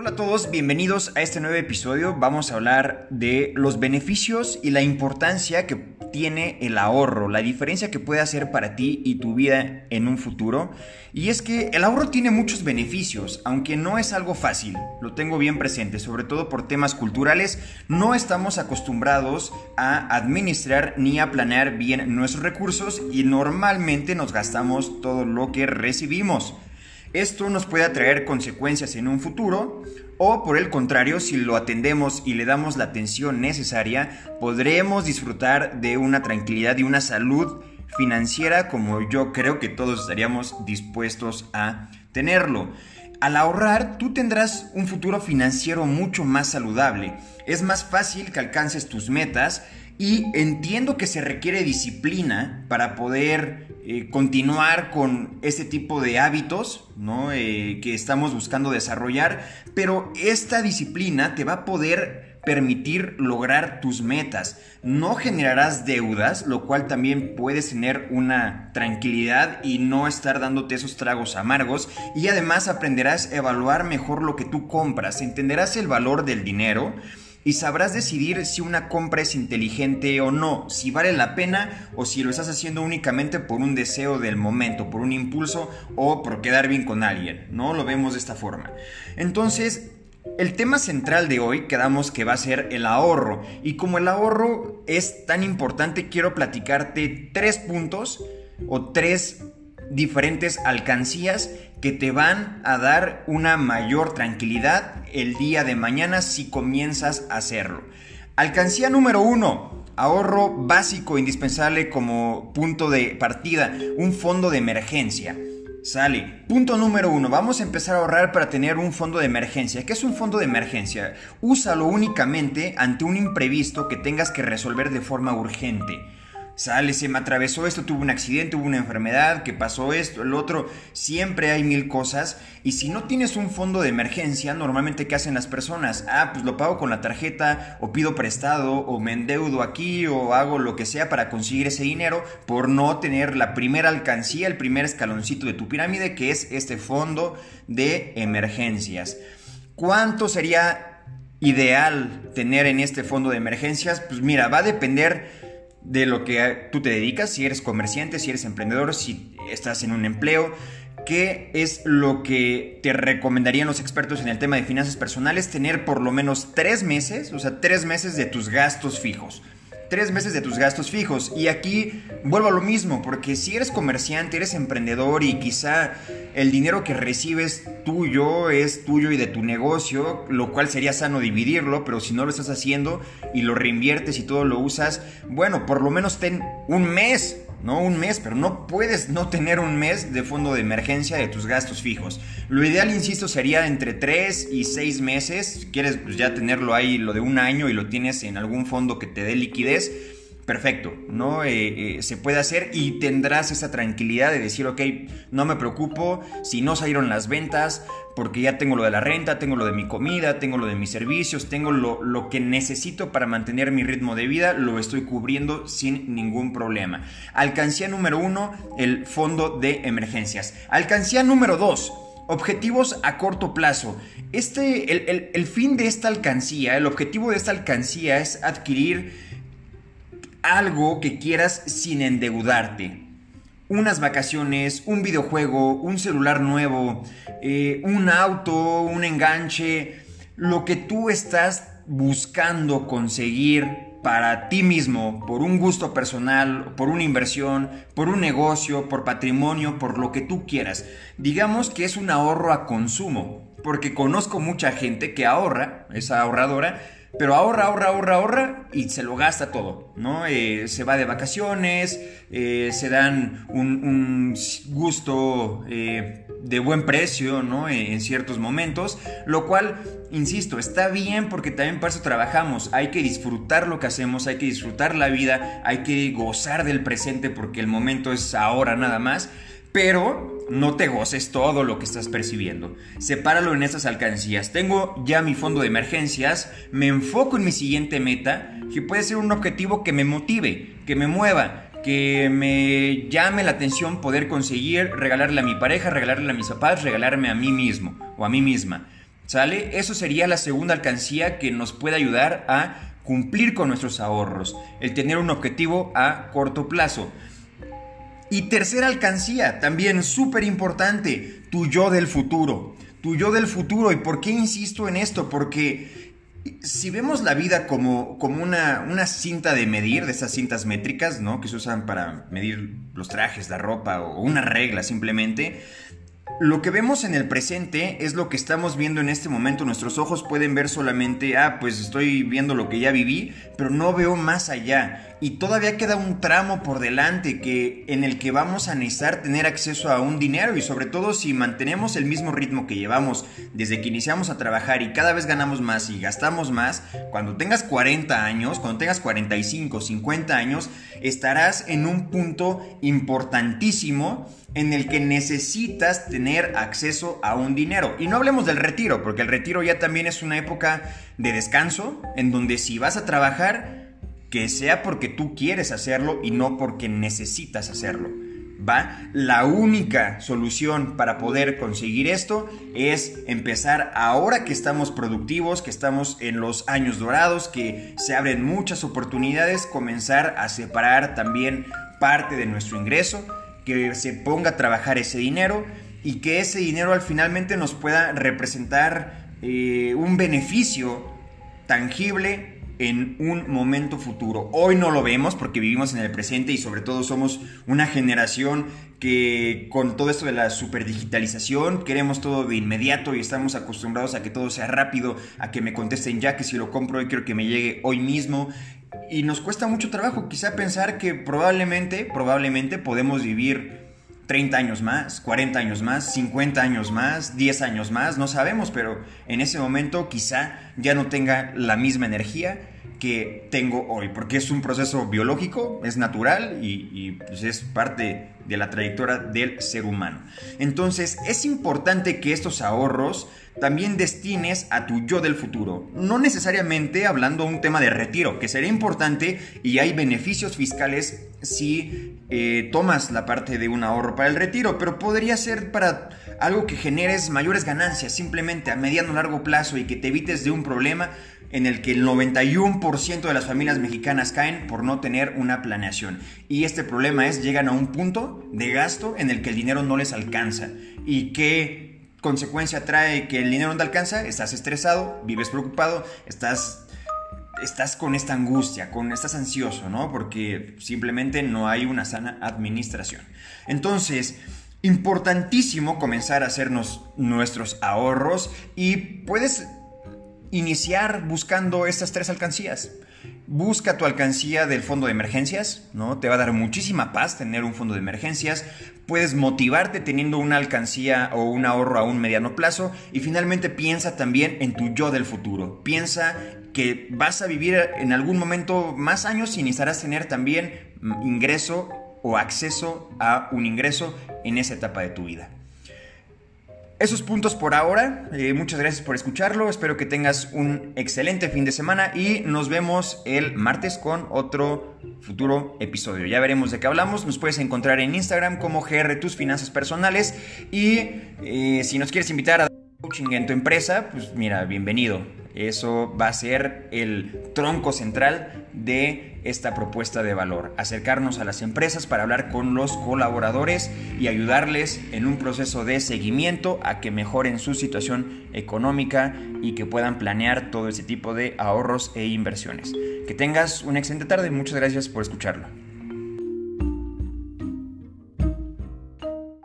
Hola a todos, bienvenidos a este nuevo episodio. Vamos a hablar de los beneficios y la importancia que tiene el ahorro, la diferencia que puede hacer para ti y tu vida en un futuro. Y es que el ahorro tiene muchos beneficios, aunque no es algo fácil, lo tengo bien presente, sobre todo por temas culturales, no estamos acostumbrados a administrar ni a planear bien nuestros recursos y normalmente nos gastamos todo lo que recibimos. Esto nos puede traer consecuencias en un futuro o por el contrario, si lo atendemos y le damos la atención necesaria, podremos disfrutar de una tranquilidad y una salud financiera como yo creo que todos estaríamos dispuestos a tenerlo. Al ahorrar, tú tendrás un futuro financiero mucho más saludable. Es más fácil que alcances tus metas y entiendo que se requiere disciplina para poder eh, continuar con este tipo de hábitos ¿no? Eh, que estamos buscando desarrollar, pero esta disciplina te va a poder permitir lograr tus metas. No generarás deudas, lo cual también puedes tener una tranquilidad y no estar dándote esos tragos amargos. Y además aprenderás a evaluar mejor lo que tú compras, entenderás el valor del dinero y sabrás decidir si una compra es inteligente o no, si vale la pena o si lo estás haciendo únicamente por un deseo del momento, por un impulso o por quedar bien con alguien, ¿no? Lo vemos de esta forma. Entonces, el tema central de hoy quedamos que va a ser el ahorro y como el ahorro es tan importante quiero platicarte tres puntos o tres diferentes alcancías que te van a dar una mayor tranquilidad el día de mañana si comienzas a hacerlo. Alcancía número uno, ahorro básico indispensable como punto de partida, un fondo de emergencia. Sale. Punto número uno. Vamos a empezar a ahorrar para tener un fondo de emergencia. ¿Qué es un fondo de emergencia? Úsalo únicamente ante un imprevisto que tengas que resolver de forma urgente sale, se me atravesó esto, tuve un accidente, hubo una enfermedad, que pasó esto, el otro, siempre hay mil cosas y si no tienes un fondo de emergencia, normalmente ¿qué hacen las personas? Ah, pues lo pago con la tarjeta o pido prestado o me endeudo aquí o hago lo que sea para conseguir ese dinero por no tener la primera alcancía, el primer escaloncito de tu pirámide que es este fondo de emergencias. ¿Cuánto sería ideal tener en este fondo de emergencias? Pues mira, va a depender de lo que tú te dedicas, si eres comerciante, si eres emprendedor, si estás en un empleo, ¿qué es lo que te recomendarían los expertos en el tema de finanzas personales? Tener por lo menos tres meses, o sea, tres meses de tus gastos fijos tres meses de tus gastos fijos. Y aquí vuelvo a lo mismo, porque si eres comerciante, eres emprendedor y quizá el dinero que recibes tuyo es tuyo y de tu negocio, lo cual sería sano dividirlo, pero si no lo estás haciendo y lo reinviertes y todo lo usas, bueno, por lo menos ten un mes ¿no? Un mes, pero no puedes no tener un mes de fondo de emergencia de tus gastos fijos. Lo ideal, insisto, sería entre 3 y 6 meses. Si quieres pues ya tenerlo ahí, lo de un año y lo tienes en algún fondo que te dé liquidez perfecto, ¿no? Eh, eh, se puede hacer y tendrás esa tranquilidad de decir, ok, no me preocupo si no salieron las ventas, porque ya tengo lo de la renta, tengo lo de mi comida, tengo lo de mis servicios, tengo lo, lo que necesito para mantener mi ritmo de vida, lo estoy cubriendo sin ningún problema. Alcancía número uno, el fondo de emergencias. Alcancía número dos. Objetivos a corto plazo. Este, el, el fin de esta alcancía, el objetivo de esta alcancía es adquirir algo que quieras sin endeudarte. Unas vacaciones, un videojuego, un celular nuevo, eh, un auto, un enganche, lo que tú estás buscando conseguir para ti mismo, por un gusto personal, por una inversión, por un negocio, por patrimonio, por lo que tú quieras. Digamos que es un ahorro a consumo, porque conozco mucha gente que ahorra, es ahorradora, pero ahorra, ahorra, ahorra, ahorra y se lo gasta todo, ¿no? Eh, se va de vacaciones, eh, se dan un, gusto eh, de buen precio, ¿no? en ciertos momentos, lo cual, insisto, está bien porque también para eso trabajamos, hay que disfrutar lo que hacemos, hay que disfrutar la vida, hay que gozar del presente porque el momento es ahora nada más, pero no te goces todo lo que estás percibiendo. Sepáralo en estas alcancías. Tengo ya mi fondo de emergencias, me enfoco en mi siguiente meta, que puede ser un objetivo que me motive, que me mueva, que me llame la atención poder conseguir regalarle a mi pareja, regalarle a mis papás, regalarme a mí mismo o a mí misma. ¿Sale? Eso sería la segunda alcancía que nos puede ayudar a cumplir con nuestros ahorros, el tener un objetivo a corto plazo. Y tercera alcancía, también súper importante, tu yo del futuro. Tu yo del futuro. ¿Y por qué insisto en esto? Porque si vemos la vida como, como una, una, cinta de medir, de esas cintas métricas, ¿no? Que se usan para medir los trajes, la ropa o una regla simplemente, lo que vemos en el presente es lo que estamos viendo en este momento. Nuestros ojos pueden ver solamente, ah, pues estoy viendo lo que ya viví, pero no veo más allá. Y todavía queda un tramo por delante que, en el que vamos a necesitar tener acceso a un dinero y sobre todo si mantenemos el mismo ritmo que llevamos desde que iniciamos a trabajar y cada vez ganamos más y gastamos más, cuando tengas 40 años, cuando tengas 45, 50 años, estarás en un punto importantísimo en el que necesitas tener acceso a un dinero. Y no hablemos del retiro, porque el retiro ya también es una época de descanso, en donde si vas a trabajar, que sea porque tú quieres hacerlo y no porque necesitas hacerlo. ¿Va? La única solución para poder conseguir esto es empezar ahora que estamos productivos, que estamos en los años dorados, que se abren muchas oportunidades, comenzar a separar también parte de nuestro ingreso que se ponga a trabajar ese dinero y que ese dinero al finalmente nos pueda representar eh, un beneficio tangible en un momento futuro. Hoy no lo vemos porque vivimos en el presente y sobre todo somos una generación que con todo esto de la superdigitalización queremos todo de inmediato y estamos acostumbrados a que todo sea rápido, a que me contesten ya que si lo compro hoy quiero que me llegue hoy mismo y nos cuesta mucho trabajo. Quizá pensar que probablemente, probablemente podemos vivir 30 años más, 40 años más, 50 años más, 10 años más, no sabemos, pero en ese momento quizá ya no tenga la misma energía que tengo hoy, porque es un proceso biológico, es natural y, pues, es parte de la trayectoria del ser humano. Entonces es importante que estos ahorros también destines a tu yo del futuro. No necesariamente hablando de un tema de retiro, que sería importante y hay beneficios fiscales si eh, tomas la parte de un ahorro para el retiro, pero podría ser para algo que generes mayores ganancias simplemente a mediano o largo plazo y que te evites de un problema en el que el 91% de las familias mexicanas caen por no tener una planeación. Y este problema es, llegan a un punto de gasto en el que el dinero no les alcanza. ¿Y qué consecuencia trae que el dinero no te alcanza? Estás estresado, vives preocupado, estás estás con esta angustia, con estás ansioso, ¿no? Porque simplemente no hay una sana administración. Entonces, importantísimo comenzar a hacernos nuestros ahorros y puedes iniciar buscando estas tres alcancías. Busca tu alcancía del fondo de emergencias, ¿no? Te va a dar muchísima paz tener un fondo de emergencias. Puedes motivarte teniendo una alcancía o un ahorro a un mediano plazo. Y finalmente piensa también en tu yo del futuro. Piensa que vas a vivir en algún momento más años y necesitarás tener también ingreso o acceso a un ingreso en esa etapa de tu vida. Esos puntos por ahora. Eh, muchas gracias por escucharlo. Espero que tengas un excelente fin de semana y nos vemos el martes con otro futuro episodio. Ya veremos de qué hablamos. Nos puedes encontrar en Instagram como GR Tus Finanzas Personales y eh, si nos quieres invitar a coaching en tu empresa, pues mira, bienvenido. Eso va a ser el tronco central de esta propuesta de valor. Acercarnos a las empresas para hablar con los colaboradores y ayudarles en un proceso de seguimiento a que mejoren su situación económica y que puedan planear todo ese tipo de ahorros e inversiones. Que tengas una excelente tarde. Muchas gracias por escucharlo.